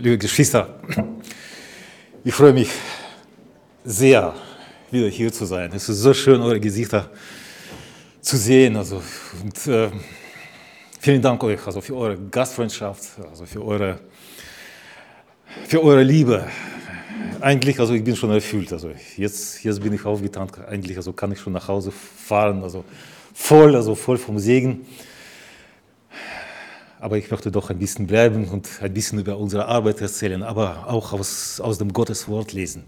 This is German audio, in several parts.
liebe Geschwister, ich freue mich sehr, wieder hier zu sein. Es ist so schön, eure Gesichter zu sehen. Also, und, äh, vielen Dank euch also für eure Gastfreundschaft, also für eure, für eure Liebe. Eigentlich, also ich bin schon erfüllt. Also jetzt, jetzt bin ich aufgetankt. Eigentlich, also kann ich schon nach Hause fahren. Also voll, also voll vom Segen aber ich möchte doch ein bisschen bleiben und ein bisschen über unsere Arbeit erzählen, aber auch aus, aus dem Gotteswort lesen.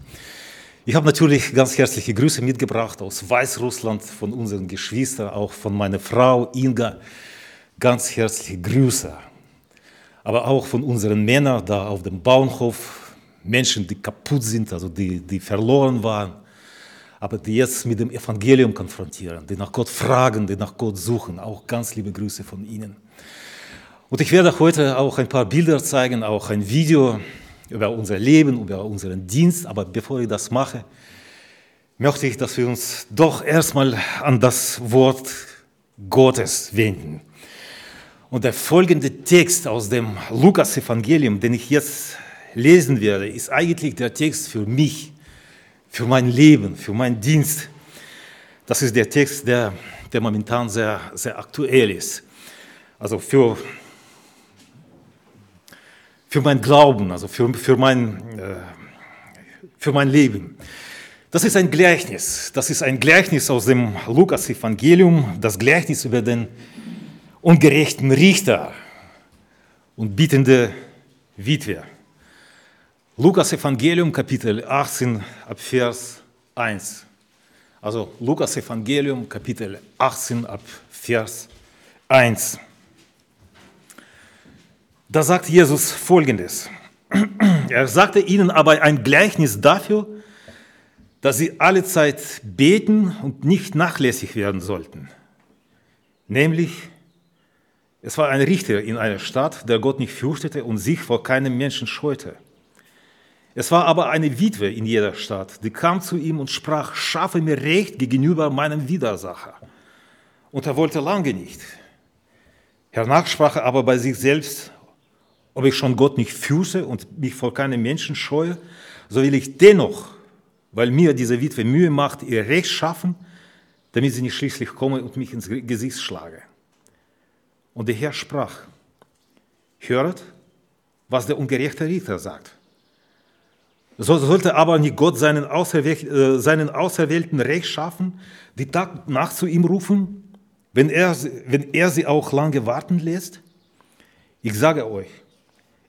Ich habe natürlich ganz herzliche Grüße mitgebracht aus Weißrussland von unseren Geschwistern, auch von meiner Frau Inga. Ganz herzliche Grüße. Aber auch von unseren Männern da auf dem Bauernhof, Menschen, die kaputt sind, also die, die verloren waren, aber die jetzt mit dem Evangelium konfrontieren, die nach Gott fragen, die nach Gott suchen. Auch ganz liebe Grüße von Ihnen. Und ich werde heute auch ein paar Bilder zeigen, auch ein Video über unser Leben, über unseren Dienst. Aber bevor ich das mache, möchte ich, dass wir uns doch erstmal an das Wort Gottes wenden. Und der folgende Text aus dem Lukas-Evangelium, den ich jetzt lesen werde, ist eigentlich der Text für mich, für mein Leben, für meinen Dienst. Das ist der Text, der, der momentan sehr, sehr aktuell ist. Also für für mein Glauben, also für, für, mein, äh, für mein Leben. Das ist ein Gleichnis. Das ist ein Gleichnis aus dem Lukas-Evangelium, das Gleichnis über den ungerechten Richter und bittende Witwe. Lukas-Evangelium, Kapitel 18, ab Vers 1. Also Lukas-Evangelium, Kapitel 18, ab Vers 1. Da sagt Jesus Folgendes. Er sagte ihnen aber ein Gleichnis dafür, dass sie alle Zeit beten und nicht nachlässig werden sollten. Nämlich, es war ein Richter in einer Stadt, der Gott nicht fürchtete und sich vor keinem Menschen scheute. Es war aber eine Witwe in jeder Stadt, die kam zu ihm und sprach, schaffe mir Recht gegenüber meinem Widersacher. Und er wollte lange nicht. Hernach sprach er aber bei sich selbst, ob ich schon Gott nicht fürchte und mich vor keinem Menschen scheue, so will ich dennoch, weil mir diese Witwe Mühe macht, ihr Recht schaffen, damit sie nicht schließlich komme und mich ins Gesicht schlage. Und der Herr sprach, hört, was der ungerechte Richter sagt. So sollte aber nicht Gott seinen, Auserwähl äh, seinen Auserwählten Recht schaffen, die Tag nach zu ihm rufen, wenn er, wenn er sie auch lange warten lässt? Ich sage euch,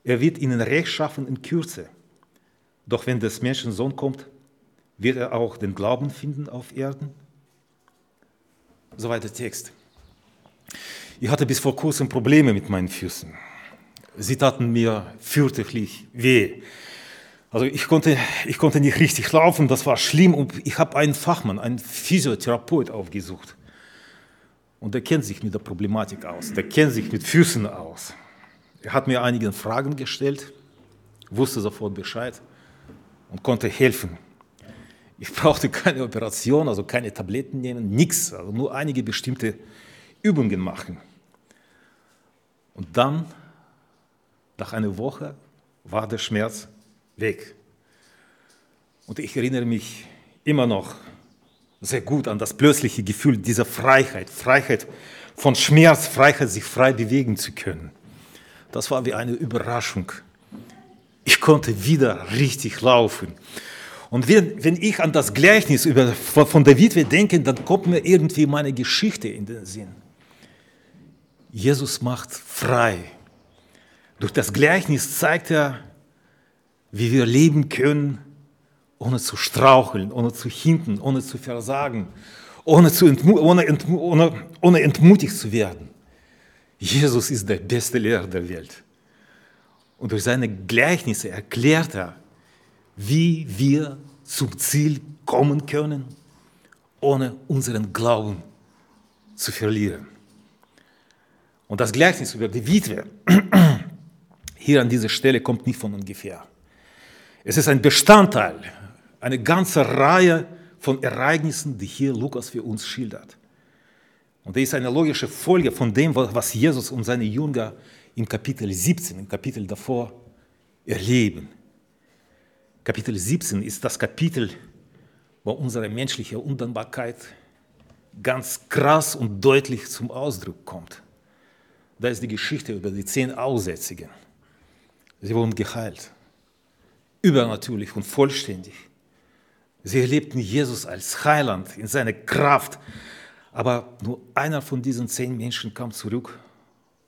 er wird ihnen Recht schaffen in Kürze. Doch wenn des Menschen Sohn kommt, wird er auch den Glauben finden auf Erden? Soweit der Text. Ich hatte bis vor kurzem Probleme mit meinen Füßen. Sie taten mir fürchterlich weh. Also ich konnte, ich konnte nicht richtig laufen, das war schlimm und ich habe einen Fachmann, einen Physiotherapeut aufgesucht. Und der kennt sich mit der Problematik aus, der kennt sich mit Füßen aus. Er hat mir einige Fragen gestellt, wusste sofort Bescheid und konnte helfen. Ich brauchte keine Operation, also keine Tabletten nehmen, nichts, also nur einige bestimmte Übungen machen. Und dann, nach einer Woche, war der Schmerz weg. Und ich erinnere mich immer noch sehr gut an das plötzliche Gefühl dieser Freiheit, Freiheit von Schmerz, Freiheit, sich frei bewegen zu können. Das war wie eine Überraschung. Ich konnte wieder richtig laufen. Und wenn, wenn ich an das Gleichnis über, von der Witwe denke, dann kommt mir irgendwie meine Geschichte in den Sinn. Jesus macht frei. Durch das Gleichnis zeigt er, wie wir leben können, ohne zu straucheln, ohne zu hinten, ohne zu versagen, ohne, zu entmu ohne, entmu ohne, ohne entmutigt zu werden. Jesus ist der beste Lehrer der Welt. Und durch seine Gleichnisse erklärt er, wie wir zum Ziel kommen können, ohne unseren Glauben zu verlieren. Und das Gleichnis über die Witwe hier an dieser Stelle kommt nicht von ungefähr. Es ist ein Bestandteil, eine ganze Reihe von Ereignissen, die hier Lukas für uns schildert. Und das ist eine logische Folge von dem, was Jesus und seine Jünger im Kapitel 17, im Kapitel davor, erleben. Kapitel 17 ist das Kapitel, wo unsere menschliche Undankbarkeit ganz krass und deutlich zum Ausdruck kommt. Da ist die Geschichte über die zehn Aussätzigen. Sie wurden geheilt, übernatürlich und vollständig. Sie erlebten Jesus als Heiland in seiner Kraft. Aber nur einer von diesen zehn Menschen kam zurück,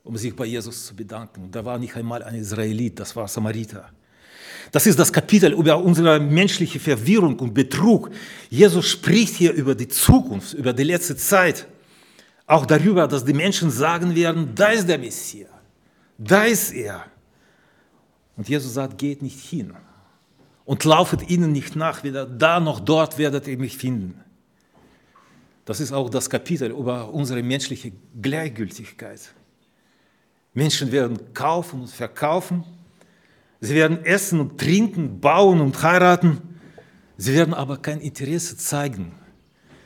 um sich bei Jesus zu bedanken. Da war nicht einmal ein Israelit, das war Samariter. Das ist das Kapitel über unsere menschliche Verwirrung und Betrug. Jesus spricht hier über die Zukunft, über die letzte Zeit. Auch darüber, dass die Menschen sagen werden, da ist der Messias, da ist er. Und Jesus sagt, geht nicht hin und laufet ihnen nicht nach, weder da noch dort werdet ihr mich finden. Das ist auch das Kapitel über unsere menschliche Gleichgültigkeit. Menschen werden kaufen und verkaufen, sie werden essen und trinken, bauen und heiraten, sie werden aber kein Interesse zeigen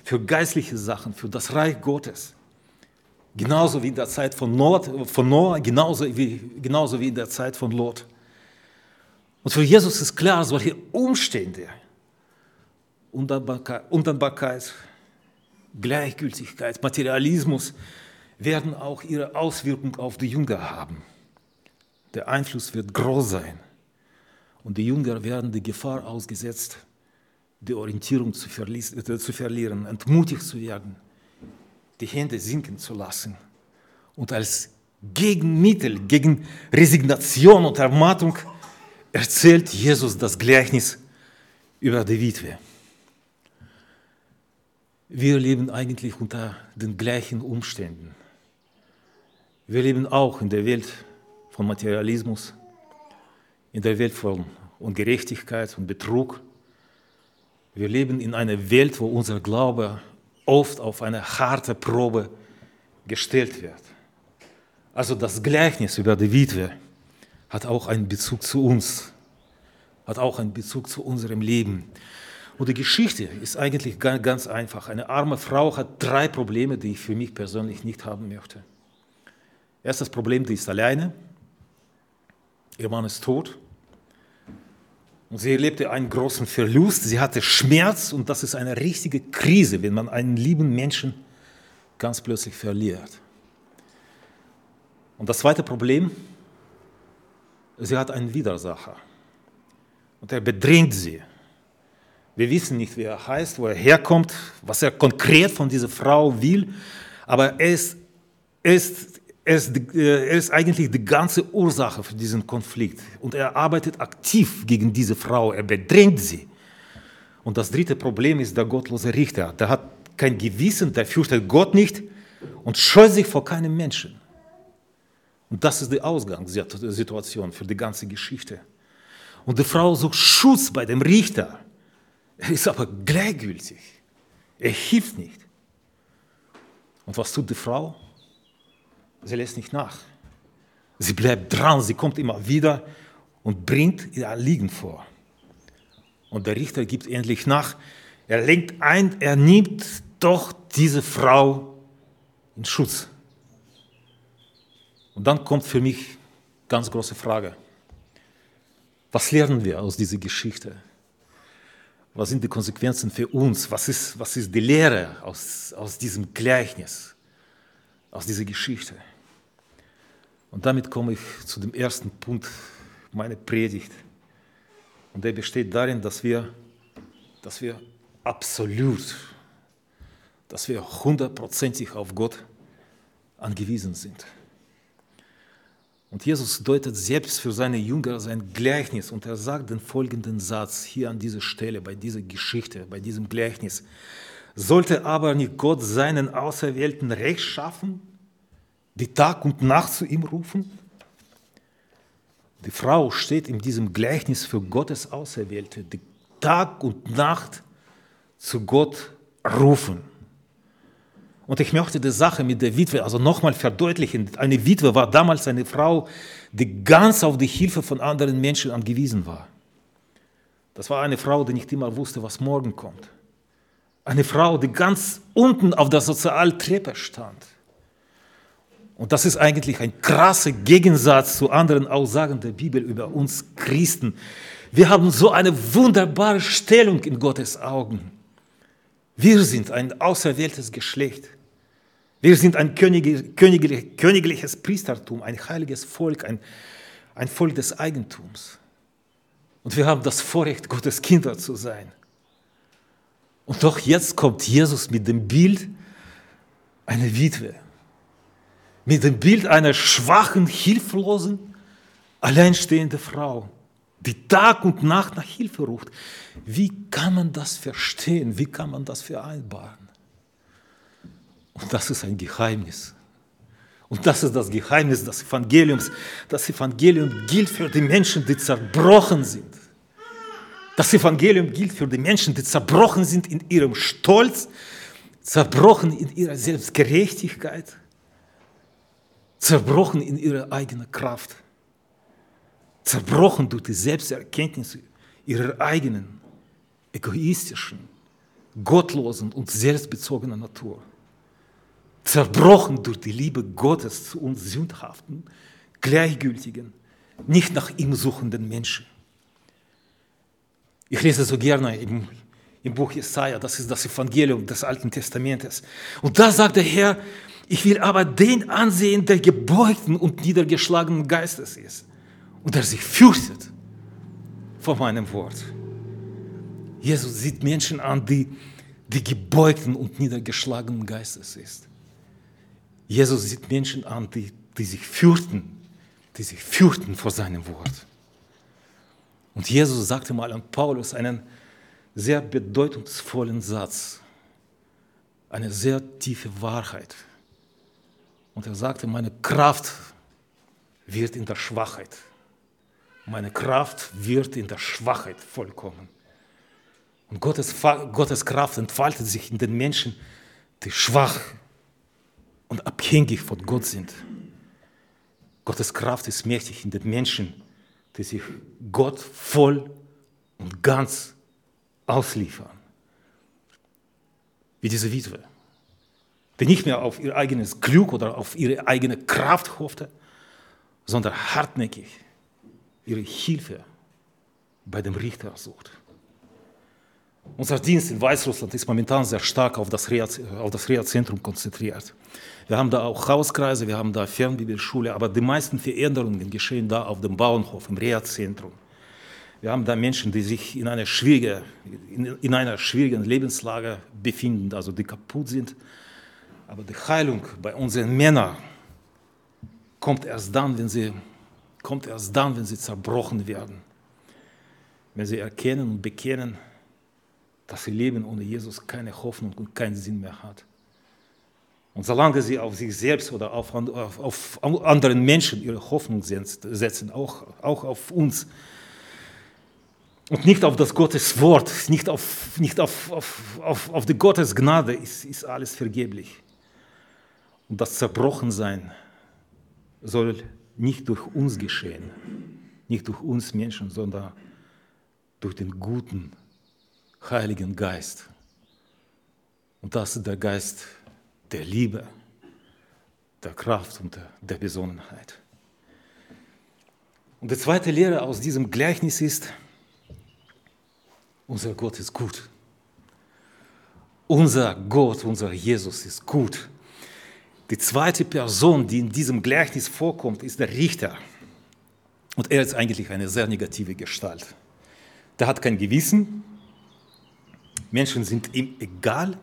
für geistliche Sachen, für das Reich Gottes. Genauso wie in der Zeit von, Nord, von Noah, genauso wie, genauso wie in der Zeit von Lot. Und für Jesus ist klar, solche Umstände, Undankbarkeit Gleichgültigkeit, Materialismus werden auch ihre Auswirkung auf die Jünger haben. Der Einfluss wird groß sein. Und die Jünger werden die Gefahr ausgesetzt, die Orientierung zu, verlieren, entmutigt zu werden die Hände sinken zu lassen und als Gegenmittel gegen Resignation und Ermattung erzählt Jesus das Gleichnis über die Witwe. Wir leben eigentlich unter den gleichen Umständen. Wir leben auch in der Welt von Materialismus, in der Welt von Ungerechtigkeit und Betrug. Wir leben in einer Welt, wo unser Glaube oft auf eine harte Probe gestellt wird. Also das Gleichnis über die Witwe hat auch einen Bezug zu uns, hat auch einen Bezug zu unserem Leben. Und die Geschichte ist eigentlich ganz einfach. Eine arme Frau hat drei Probleme, die ich für mich persönlich nicht haben möchte. Erstes Problem, die ist alleine. Ihr Mann ist tot. Und sie erlebte einen großen Verlust, sie hatte Schmerz und das ist eine richtige Krise, wenn man einen lieben Menschen ganz plötzlich verliert. Und das zweite Problem, sie hat einen Widersacher und er bedrängt sie. Wir wissen nicht, wie er heißt, wo er herkommt, was er konkret von dieser Frau will, aber er ist, er ist er ist, äh, er ist eigentlich die ganze Ursache für diesen Konflikt. Und er arbeitet aktiv gegen diese Frau, er bedrängt sie. Und das dritte Problem ist der gottlose Richter. Der hat kein Gewissen, der fürchtet Gott nicht und scheut sich vor keinem Menschen. Und das ist die Ausgangssituation für die ganze Geschichte. Und die Frau sucht Schutz bei dem Richter. Er ist aber gleichgültig. Er hilft nicht. Und was tut die Frau? Sie lässt nicht nach. Sie bleibt dran, sie kommt immer wieder und bringt ihr Anliegen vor. Und der Richter gibt endlich nach. Er lenkt ein, er nimmt doch diese Frau in Schutz. Und dann kommt für mich ganz große Frage. Was lernen wir aus dieser Geschichte? Was sind die Konsequenzen für uns? Was ist, was ist die Lehre aus, aus diesem Gleichnis, aus dieser Geschichte? Und damit komme ich zu dem ersten Punkt meiner Predigt. Und der besteht darin, dass wir, dass wir absolut, dass wir hundertprozentig auf Gott angewiesen sind. Und Jesus deutet selbst für seine Jünger sein Gleichnis und er sagt den folgenden Satz hier an dieser Stelle, bei dieser Geschichte, bei diesem Gleichnis. Sollte aber nicht Gott seinen Auserwählten Recht schaffen, die Tag und Nacht zu ihm rufen? Die Frau steht in diesem Gleichnis für Gottes Auserwählte, die Tag und Nacht zu Gott rufen. Und ich möchte die Sache mit der Witwe also nochmal verdeutlichen. Eine Witwe war damals eine Frau, die ganz auf die Hilfe von anderen Menschen angewiesen war. Das war eine Frau, die nicht immer wusste, was morgen kommt. Eine Frau, die ganz unten auf der Sozialtreppe stand Und das ist eigentlich ein krasser Gegensatz zu anderen Aussagen der Bibel über uns Christen. Wir haben so eine wunderbare Stellung in Gottes Augen. Wir sind ein auserwähltes Geschlecht. Wir sind ein königliches Priestertum, ein heiliges Volk, ein, ein Volk des Eigentums. Und wir haben das Vorrecht, Gottes Kinder zu sein. Und doch jetzt kommt Jesus mit dem Bild einer Witwe mit dem Bild einer schwachen, hilflosen, alleinstehenden Frau, die Tag und Nacht nach Hilfe ruft. Wie kann man das verstehen? Wie kann man das vereinbaren? Und das ist ein Geheimnis. Und das ist das Geheimnis des Evangeliums. Das Evangelium gilt für die Menschen, die zerbrochen sind. Das Evangelium gilt für die Menschen, die zerbrochen sind in ihrem Stolz, zerbrochen in ihrer Selbstgerechtigkeit, zerbrochen in ihrer eigenen Kraft, zerbrochen durch die Selbsterkenntnis ihrer eigenen, egoistischen, gottlosen und selbstbezogenen Natur, zerbrochen durch die Liebe Gottes zu uns sündhaften, gleichgültigen, nicht nach ihm suchenden Menschen. Ich lese so gerne im, im Buch Jesaja, das ist das Evangelium des Alten Testamentes. Und da sagt der Herr, ich will aber den ansehen, der gebeugten und niedergeschlagenen Geistes ist und der sich fürchtet vor meinem Wort. Jesus sieht Menschen an, die die gebeugten und niedergeschlagenen Geistes ist. Jesus sieht Menschen an, die, die sich fürchten, die sich fürchten vor seinem Wort. Und Jesus sagte mal an Paulus einen sehr bedeutungsvollen Satz, eine sehr tiefe Wahrheit. Und er sagte, meine Kraft wird in der Schwachheit. Meine Kraft wird in der Schwachheit vollkommen. Und Gottes, Gottes Kraft entfaltet sich in den Menschen, die schwach und abhängig von Gott sind. Gottes Kraft ist mächtig in den Menschen, die sich Gott voll und ganz ausliefern. Wie diese Witwe die nicht mehr auf ihr eigenes Glück oder auf ihre eigene Kraft hoffte, sondern hartnäckig ihre Hilfe bei dem Richter sucht. Unser Dienst in Weißrussland ist momentan sehr stark auf das Reha-Zentrum konzentriert. Wir haben da auch Hauskreise, wir haben da Fernbibelschule, aber die meisten Veränderungen geschehen da auf dem Bauernhof, im Reha-Zentrum. Wir haben da Menschen, die sich in einer, schwierigen, in einer schwierigen Lebenslage befinden, also die kaputt sind, aber die Heilung bei unseren Männern kommt erst dann, wenn sie, kommt erst dann, wenn sie zerbrochen werden. Wenn sie erkennen und bekennen, dass ihr Leben ohne Jesus keine Hoffnung und keinen Sinn mehr hat. Und solange sie auf sich selbst oder auf, auf, auf anderen Menschen ihre Hoffnung setzen, auch, auch auf uns, und nicht auf das Gottes Wort, nicht auf, nicht auf, auf, auf, auf die Gottes Gnade, ist, ist alles vergeblich. Und das Zerbrochensein soll nicht durch uns geschehen, nicht durch uns Menschen, sondern durch den guten, heiligen Geist. Und das ist der Geist der Liebe, der Kraft und der Besonnenheit. Und die zweite Lehre aus diesem Gleichnis ist, unser Gott ist gut. Unser Gott, unser Jesus ist gut. Die zweite Person, die in diesem Gleichnis vorkommt, ist der Richter. Und er ist eigentlich eine sehr negative Gestalt. Der hat kein Gewissen, Menschen sind ihm egal,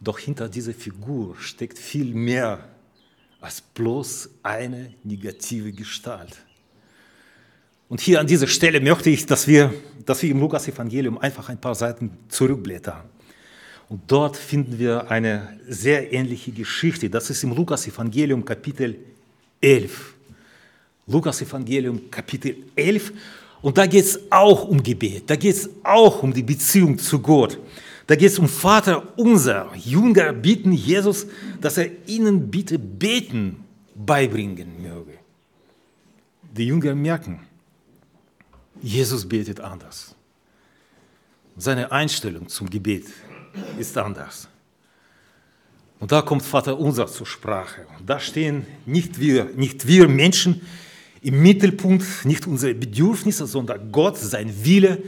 doch hinter dieser Figur steckt viel mehr als bloß eine negative Gestalt. Und hier an dieser Stelle möchte ich, dass wir, dass wir im Lukas-Evangelium einfach ein paar Seiten zurückblättern. Und dort finden wir eine sehr ähnliche Geschichte. Das ist im Lukas-Evangelium Kapitel 11. Lukas-Evangelium Kapitel 11. Und da geht es auch um Gebet. Da geht es auch um die Beziehung zu Gott. Da geht es um Vater unser. Jünger bitten Jesus, dass er ihnen bitte beten beibringen möge. Die Jünger merken, Jesus betet anders. Seine Einstellung zum Gebet ist anders. Und da kommt Vater unser zur Sprache. Und da stehen nicht wir, nicht wir Menschen im Mittelpunkt, nicht unsere Bedürfnisse, sondern Gott, sein Wille,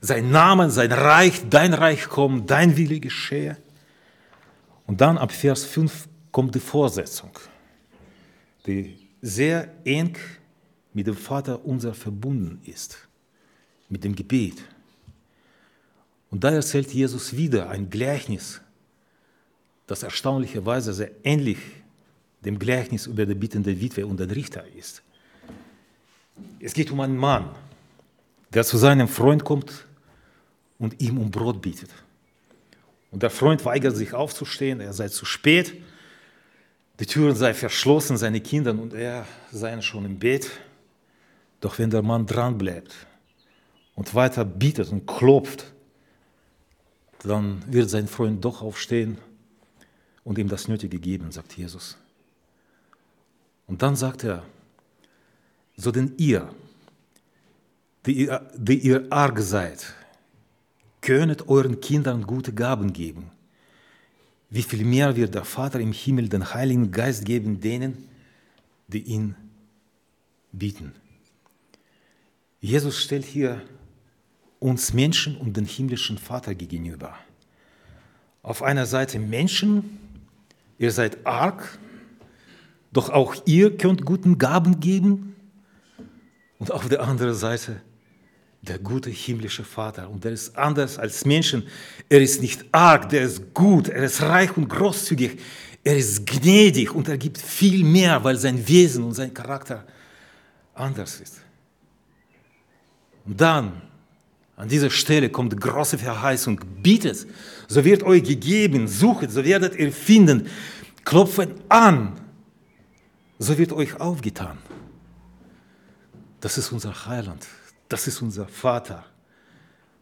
sein Name, sein Reich, dein Reich kommt, dein Wille geschehe. Und dann ab Vers 5 kommt die Vorsetzung, die sehr eng mit dem Vater unser verbunden ist, mit dem Gebet. Und da erzählt Jesus wieder ein Gleichnis das erstaunlicherweise sehr ähnlich dem Gleichnis über die bittende Witwe und den Richter ist. Es geht um einen Mann, der zu seinem Freund kommt und ihm um Brot bittet. Und der Freund weigert sich aufzustehen, er sei zu spät, die Türen sei verschlossen, seine Kinder und er seien schon im Bett. Doch wenn der Mann dranbleibt und weiter bittet und klopft, dann wird sein Freund doch aufstehen und ihm das Nötige geben, sagt Jesus. Und dann sagt er, so denn ihr, die ihr, die ihr arg seid, könnet euren Kindern gute Gaben geben. Wie viel mehr wird der Vater im Himmel den Heiligen Geist geben denen, die ihn bieten. Jesus stellt hier uns Menschen und den himmlischen Vater gegenüber. Auf einer Seite Menschen, Ihr seid arg, doch auch ihr könnt guten Gaben geben. Und auf der anderen Seite der gute himmlische Vater. Und der ist anders als Menschen. Er ist nicht arg, der ist gut, er ist reich und großzügig. Er ist gnädig und er gibt viel mehr, weil sein Wesen und sein Charakter anders ist. Und dann, an dieser Stelle kommt große Verheißung, bietet, so wird euch gegeben, sucht, so werdet ihr finden, klopfen an, so wird euch aufgetan. Das ist unser Heiland, das ist unser Vater.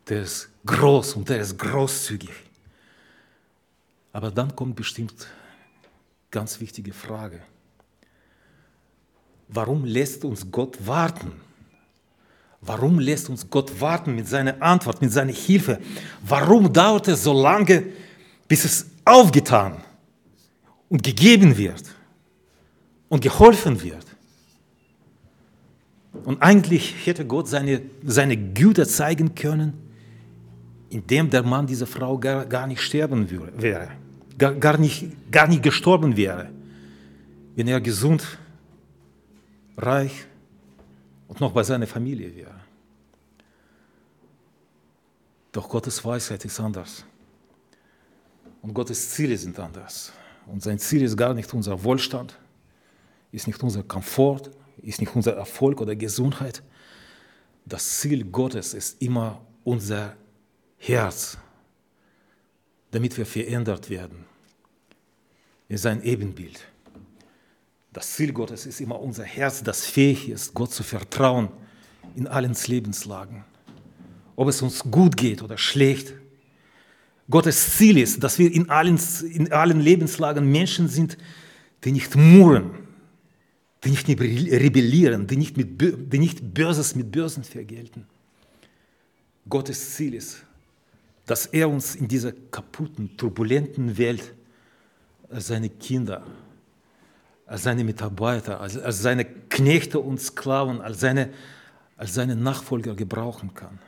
Der ist groß und der ist großzügig. Aber dann kommt bestimmt ganz wichtige Frage. Warum lässt uns Gott warten? Warum lässt uns Gott warten mit seiner Antwort, mit seiner Hilfe? Warum dauert es so lange, bis es aufgetan und gegeben wird und geholfen wird? Und eigentlich hätte Gott seine, seine Güte zeigen können, indem der Mann dieser Frau gar, gar nicht sterben wäre, gar, gar, nicht, gar nicht gestorben wäre, wenn er gesund, reich und noch bei seiner Familie wäre. Doch Gottes Weisheit ist anders. Und Gottes Ziele sind anders. Und sein Ziel ist gar nicht unser Wohlstand, ist nicht unser Komfort, ist nicht unser Erfolg oder Gesundheit. Das Ziel Gottes ist immer unser Herz, damit wir verändert werden in sein Ebenbild. Das Ziel Gottes ist immer unser Herz, das fähig ist, Gott zu vertrauen in allen Lebenslagen. Ob es uns gut geht oder schlecht. Gottes Ziel ist, dass wir in allen, in allen Lebenslagen Menschen sind, die nicht murren, die nicht rebellieren, die nicht, mit, die nicht Böses mit Bösen vergelten. Gottes Ziel ist, dass er uns in dieser kaputten, turbulenten Welt als seine Kinder als seine Mitarbeiter, als, als seine Knechte und Sklaven, als seine, als seine Nachfolger gebrauchen kann.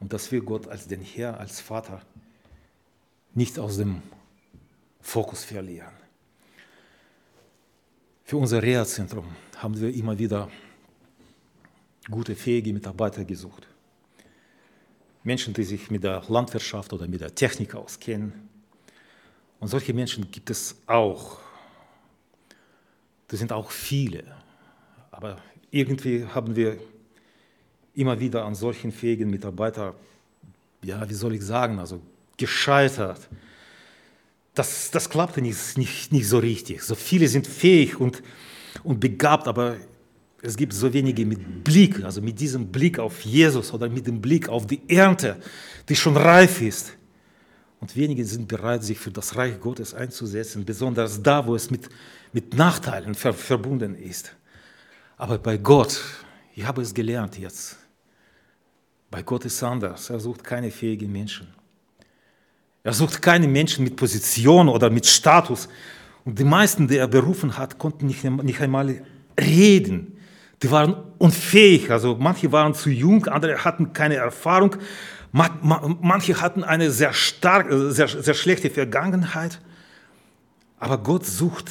Und dass wir Gott als den Herr, als Vater nicht aus dem Fokus verlieren. Für unser Reha-Zentrum haben wir immer wieder gute, fähige Mitarbeiter gesucht. Menschen, die sich mit der Landwirtschaft oder mit der Technik auskennen. Und solche Menschen gibt es auch das sind auch viele. Aber irgendwie haben wir immer wieder an solchen fähigen Mitarbeitern, ja, wie soll ich sagen, also gescheitert. Das, das klappte nicht, nicht, nicht so richtig. So viele sind fähig und, und begabt, aber es gibt so wenige mit Blick, also mit diesem Blick auf Jesus oder mit dem Blick auf die Ernte, die schon reif ist. Und wenige sind bereit, sich für das Reich Gottes einzusetzen, besonders da, wo es mit, mit Nachteilen ver verbunden ist. Aber bei Gott, ich habe es gelernt jetzt, bei Gott ist anders. Er sucht keine fähigen Menschen. Er sucht keine Menschen mit Position oder mit Status. Und die meisten, die er berufen hat, konnten nicht, nicht einmal reden. Die waren unfähig. Also manche waren zu jung, andere hatten keine Erfahrung. Manche hatten eine sehr, stark, sehr, sehr schlechte Vergangenheit. Aber Gott sucht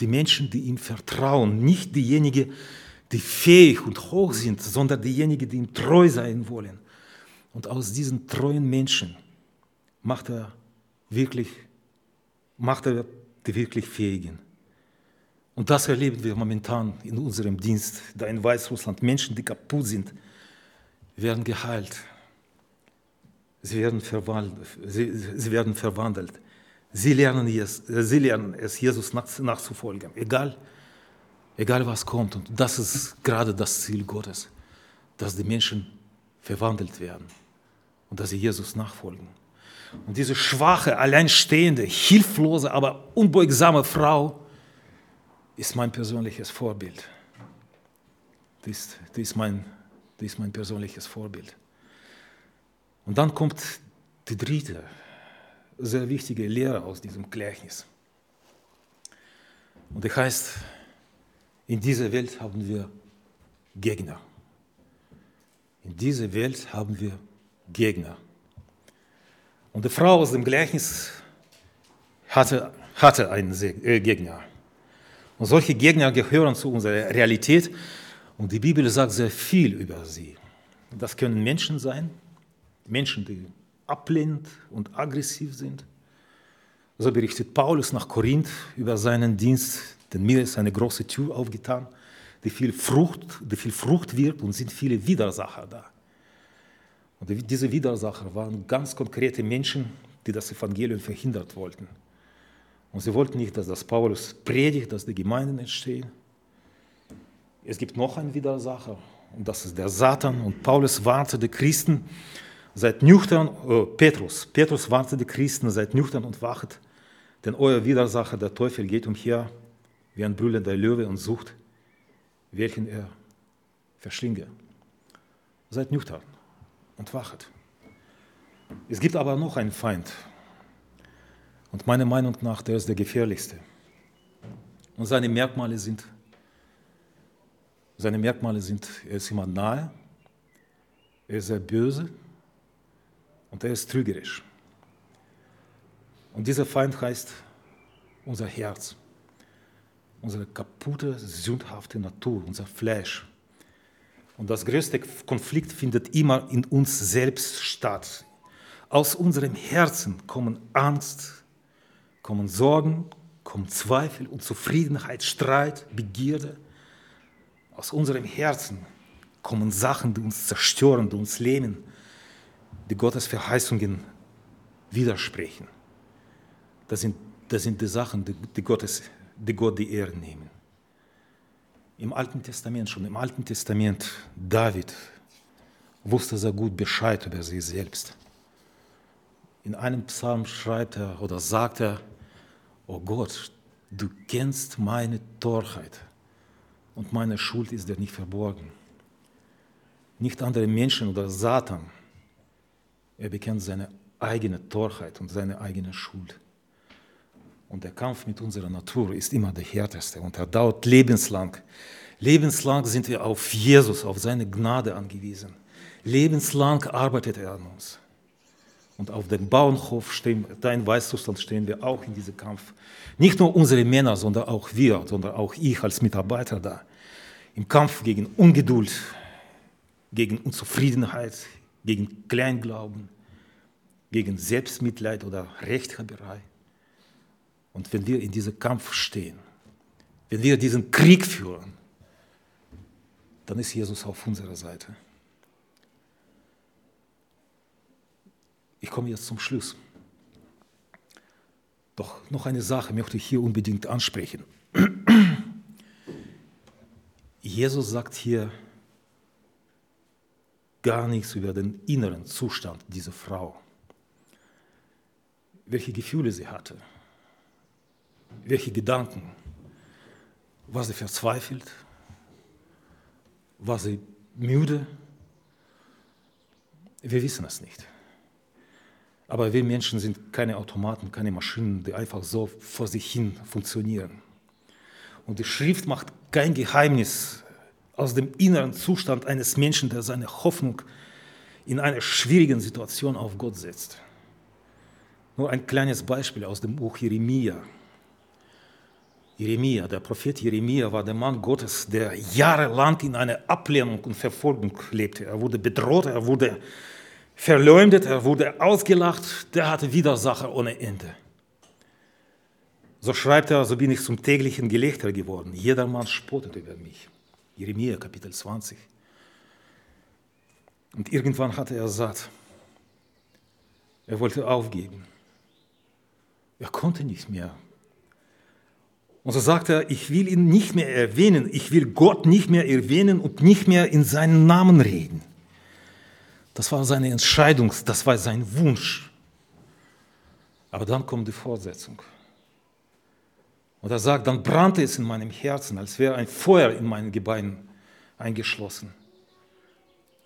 die Menschen, die ihm vertrauen, nicht diejenigen, die fähig und hoch sind, sondern diejenigen, die ihm treu sein wollen. Und aus diesen treuen Menschen macht er wirklich, macht er die wirklich Fähigen. Und das erleben wir momentan in unserem Dienst, da in Weißrussland Menschen, die kaputt sind, werden geheilt. Sie werden verwandelt. Sie, sie werden verwandelt. Sie lernen, es, sie lernen es, Jesus nach, nachzufolgen, egal, egal was kommt. Und das ist gerade das Ziel Gottes, dass die Menschen verwandelt werden und dass sie Jesus nachfolgen. Und diese schwache, alleinstehende, hilflose, aber unbeugsame Frau ist mein persönliches Vorbild. Die ist, die ist, mein, die ist mein persönliches Vorbild. Und dann kommt die dritte, sehr wichtige Lehre aus diesem Gleichnis. Und die heißt, in dieser Welt haben wir Gegner. In dieser Welt haben wir Gegner. Und die Frau aus dem Gleichnis hatte, hatte einen äh, Gegner. Und solche Gegner gehören zu unserer Realität. Und die Bibel sagt sehr viel über sie. Das können Menschen sein, Menschen, die ablehnend und aggressiv sind. So berichtet Paulus nach Korinth über seinen Dienst, denn mir ist eine große Tür aufgetan, die viel Frucht, die viel Frucht wirkt und sind viele Widersacher da. Und diese Widersacher waren ganz konkrete Menschen, die das Evangelium verhindert wollten. Und sie wollten nicht, dass das Paulus predigt, dass die Gemeinden entstehen. Es gibt noch einen Widersacher, und das ist der Satan. Und Paulus warnte die Christen, seid nüchtern, äh, Petrus, Petrus warnte die Christen, seid nüchtern und wachet, denn euer Widersacher, der Teufel, geht umher wie ein brüllender Löwe und sucht, welchen er verschlinge. Seid nüchtern und wachet. Es gibt aber noch einen Feind. Und meiner Meinung nach, der ist der gefährlichste. Und seine Merkmale sind, seine Merkmale sind, er ist immer nahe, er ist sehr böse und er ist trügerisch. Und dieser Feind heißt unser Herz, unsere kaputte, sündhafte Natur, unser Fleisch, und das größte Konflikt findet immer in uns selbst statt. Aus unserem Herzen kommen Angst, kommen Sorgen, kommen Zweifel, Unzufriedenheit, Streit, Begierde. Aus unserem Herzen kommen Sachen, die uns zerstören, die uns lähmen, die Gottes Verheißungen widersprechen. Das sind, das sind die Sachen, die, die, Gottes, die Gott die Ehre nehmen. Im Alten Testament, schon im Alten Testament, David wusste sehr gut Bescheid über sich selbst. In einem Psalm schreibt er oder sagt er, oh Gott, du kennst meine Torheit und meine Schuld ist dir nicht verborgen. Nicht andere Menschen oder Satan. Er bekennt seine eigene Torheit und seine eigene Schuld. Und der Kampf mit unserer Natur ist immer der härteste und er dauert lebenslang. Lebenslang sind wir auf Jesus, auf seine Gnade angewiesen. Lebenslang arbeitet er an uns. Und auf dem Bauernhof stehen, da Weißrussland stehen wir auch in diesem Kampf. Nicht nur unsere Männer, sondern auch wir, sondern auch ich als Mitarbeiter da. Im Kampf gegen Ungeduld, gegen Unzufriedenheit, gegen Kleinglauben, gegen Selbstmitleid oder Rechthaberei. Und wenn wir in diesem Kampf stehen, wenn wir diesen Krieg führen, dann ist Jesus auf unserer Seite. Ich komme jetzt zum Schluss. Doch noch eine Sache möchte ich hier unbedingt ansprechen. Jesus sagt hier gar nichts über den inneren Zustand dieser Frau, welche Gefühle sie hatte, welche Gedanken? War sie verzweifelt? War sie müde? Wir wissen es nicht. Aber wir Menschen sind keine Automaten, keine Maschinen, die einfach so vor sich hin funktionieren. Und die Schrift macht kein Geheimnis aus dem inneren Zustand eines Menschen, der seine Hoffnung in einer schwierigen Situation auf Gott setzt. Nur ein kleines Beispiel aus dem Buch Jeremia. Jeremia, der Prophet Jeremia war der Mann Gottes, der jahrelang in einer Ablehnung und Verfolgung lebte. Er wurde bedroht, er wurde verleumdet, er wurde ausgelacht, der hatte Widersacher ohne Ende. So schreibt er, so bin ich zum täglichen Gelächter geworden. Jedermann spottet über mich. Jeremia Kapitel 20. Und irgendwann hatte er satt. Er wollte aufgeben. Er konnte nicht mehr. Und so sagt er, ich will ihn nicht mehr erwähnen, ich will Gott nicht mehr erwähnen und nicht mehr in seinen Namen reden. Das war seine Entscheidung, das war sein Wunsch. Aber dann kommt die Fortsetzung. Und er sagt, dann brannte es in meinem Herzen, als wäre ein Feuer in meinen Gebeinen eingeschlossen.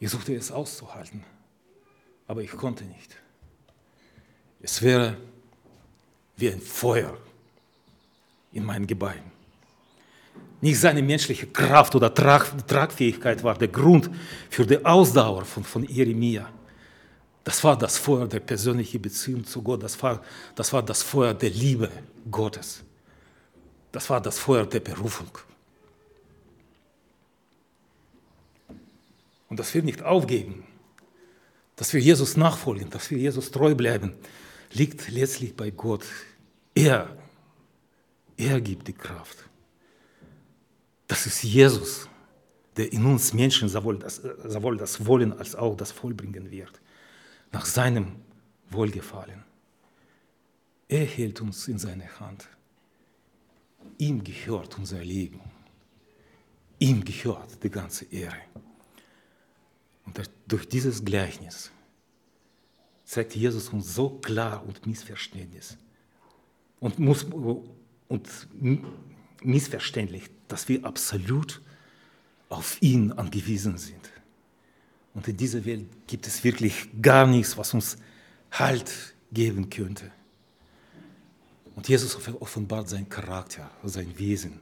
Ich suchte es auszuhalten, aber ich konnte nicht. Es wäre wie ein Feuer in meinen Gebeinen. Nicht seine menschliche Kraft oder Trag, Tragfähigkeit war der Grund für die Ausdauer von, von Jeremia. Das war das Feuer der persönlichen Beziehung zu Gott. Das war, das war das Feuer der Liebe Gottes. Das war das Feuer der Berufung. Und dass wir nicht aufgeben, dass wir Jesus nachfolgen, dass wir Jesus treu bleiben, liegt letztlich bei Gott. Er, er gibt die Kraft. Das ist Jesus, der in uns Menschen sowohl das, sowohl das Wollen als auch das Vollbringen wird, nach seinem Wohlgefallen. Er hält uns in seine Hand. Ihm gehört unser Leben. Ihm gehört die ganze Ehre. Und durch dieses Gleichnis zeigt Jesus uns so klar und Missverständnis und, muss, und missverständlich, dass wir absolut auf ihn angewiesen sind. Und in dieser Welt gibt es wirklich gar nichts, was uns Halt geben könnte. Und Jesus offenbart seinen Charakter, sein Wesen.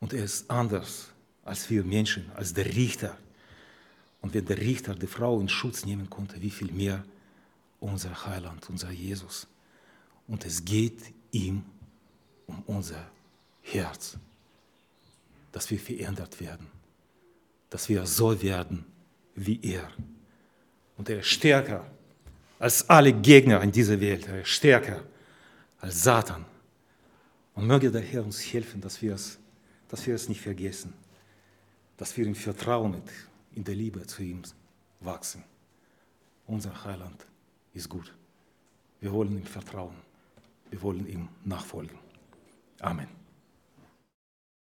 Und er ist anders als wir Menschen, als der Richter. Und wenn der Richter die Frau in Schutz nehmen konnte, wie viel mehr unser Heiland, unser Jesus. Und es geht ihm um unser Herz, dass wir verändert werden, dass wir so werden wie er. Und er ist stärker als alle Gegner in dieser Welt, er ist stärker als Satan. Und möge der Herr uns helfen, dass wir es, dass wir es nicht vergessen, dass wir im Vertrauen, in der Liebe zu ihm wachsen. Unser Heiland ist gut. Wir wollen ihm vertrauen. Wir wollen ihm nachfolgen. Amen.